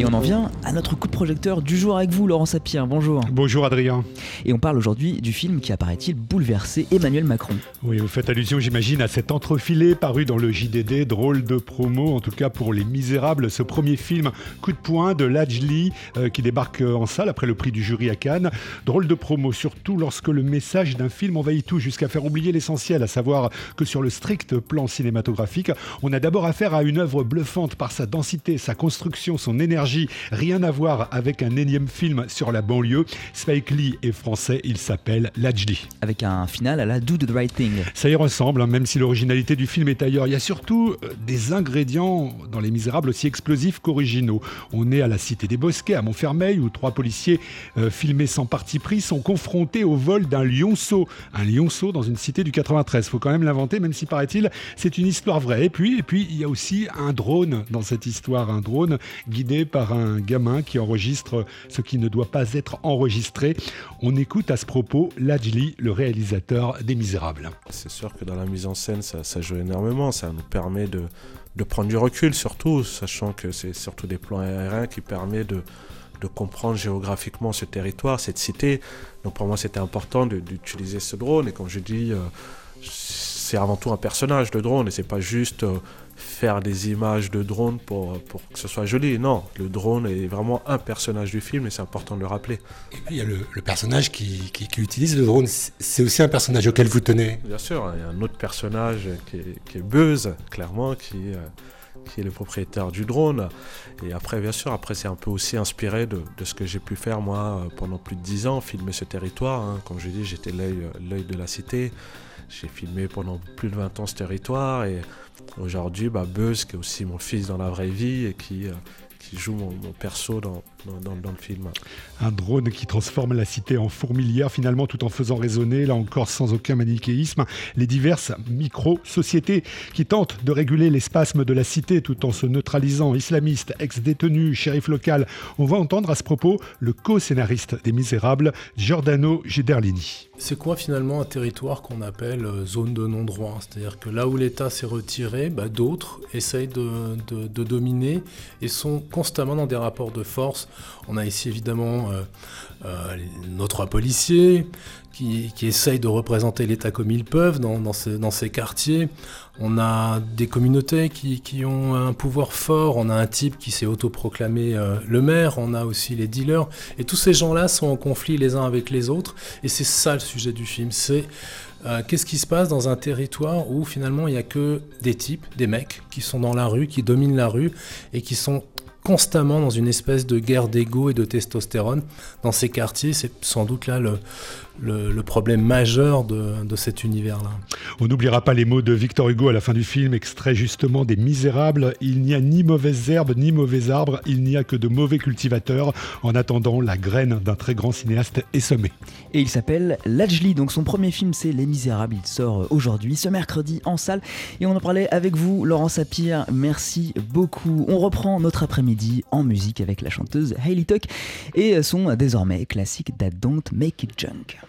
Et on en vient à notre coup de projecteur du jour avec vous, Laurent Sapir. Bonjour. Bonjour Adrien. Et on parle aujourd'hui du film qui apparaît-il bouleversé Emmanuel Macron? Oui, vous faites allusion, j'imagine, à cet entrefilé paru dans le JDD, drôle de promo, en tout cas pour Les Misérables, ce premier film coup de poing de Lajli euh, qui débarque en salle après le prix du jury à Cannes. Drôle de promo, surtout lorsque le message d'un film envahit tout jusqu'à faire oublier l'essentiel, à savoir que sur le strict plan cinématographique, on a d'abord affaire à une œuvre bluffante par sa densité, sa construction, son énergie rien à voir avec un énième film sur la banlieue. Spike Lee est français, il s'appelle Lajli. Avec un final à la Do the Right Thing. Ça y ressemble, hein, même si l'originalité du film est ailleurs. Il y a surtout euh, des ingrédients dans Les Misérables aussi explosifs qu'originaux. On est à la Cité des Bosquets, à Montfermeil, où trois policiers euh, filmés sans parti pris sont confrontés au vol d'un lionceau. Un lionceau dans une cité du 93. Faut quand même l'inventer, même si paraît-il, c'est une histoire vraie. Et puis, et puis, il y a aussi un drone dans cette histoire, un drone guidé par par un gamin qui enregistre ce qui ne doit pas être enregistré. On écoute à ce propos Lajli, le réalisateur des Misérables. C'est sûr que dans la mise en scène, ça, joue énormément. Ça nous permet de, prendre du recul, surtout, sachant que c'est surtout des plans aériens qui permettent de, comprendre géographiquement ce territoire, cette cité. Donc pour moi, c'était important d'utiliser ce drone. Et comme je dis, euh, c'est avant tout un personnage, le drone, et c'est pas juste euh, faire des images de drone pour, pour que ce soit joli. Non, le drone est vraiment un personnage du film et c'est important de le rappeler. Et puis il y a le, personnage qui, qui, utilise le drone, c'est aussi un personnage auquel vous tenez Bien sûr, il y a un autre personnage qui est, qui est Buzz, clairement, qui, euh, qui est le propriétaire du drone. Et après, bien sûr, après c'est un peu aussi inspiré de, de ce que j'ai pu faire moi euh, pendant plus de dix ans, filmer ce territoire. Hein. Comme je dis, j'étais l'œil de la cité. J'ai filmé pendant plus de 20 ans ce territoire et aujourd'hui, bah, Buzz, qui est aussi mon fils dans la vraie vie et qui, euh, qui joue mon, perso dans, dans, le film. Un drone qui transforme la cité en fourmilière, finalement, tout en faisant résonner, là encore sans aucun manichéisme, les diverses micro-sociétés qui tentent de réguler les spasmes de la cité tout en se neutralisant. Islamistes, ex-détenus, shérif local. On va entendre à ce propos le co-scénariste des Misérables, Giordano Gederlini. C'est quoi finalement un territoire qu'on appelle euh, zone de non-droit? C'est-à-dire que là où l'État s'est retiré, bah, d'autres essayent de, de dominer et sont constamment dans des rapports de force. On a ici évidemment euh, euh, nos trois policiers qui, essayent de représenter l'État comme ils peuvent dans, ces, quartiers. On a des communautés qui, ont un pouvoir fort. On a un type qui s'est autoproclamé euh, le maire. On a aussi les dealers. Et tous ces gens-là sont en conflit les uns avec les autres. Et c'est ça le sujet du film. C'est qu'est-ce qui se passe dans un territoire où finalement il n'y a que des types, des mecs qui sont dans la rue, qui dominent la rue et qui sont constamment dans une espèce de guerre d'ego et de testostérone. Dans ces quartiers, c'est sans doute là le, le, problème majeur de, de cet univers-là. On n'oubliera pas les mots de Victor Hugo à la fin du film, extrait justement des Misérables. Il n'y a ni mauvaises herbes ni mauvais arbres, il n'y a que de mauvais cultivateurs. En attendant, la graine d'un très grand cinéaste est semée. Et il s'appelle Lajli, donc son premier film c'est Les Misérables. Il sort aujourd'hui, ce mercredi en salle. Et on en parlait avec vous, Laurent Sapir. Merci beaucoup. On reprend notre après-midi en musique avec la chanteuse Hailey Tuck et son désormais classique That Don't Make It Junk.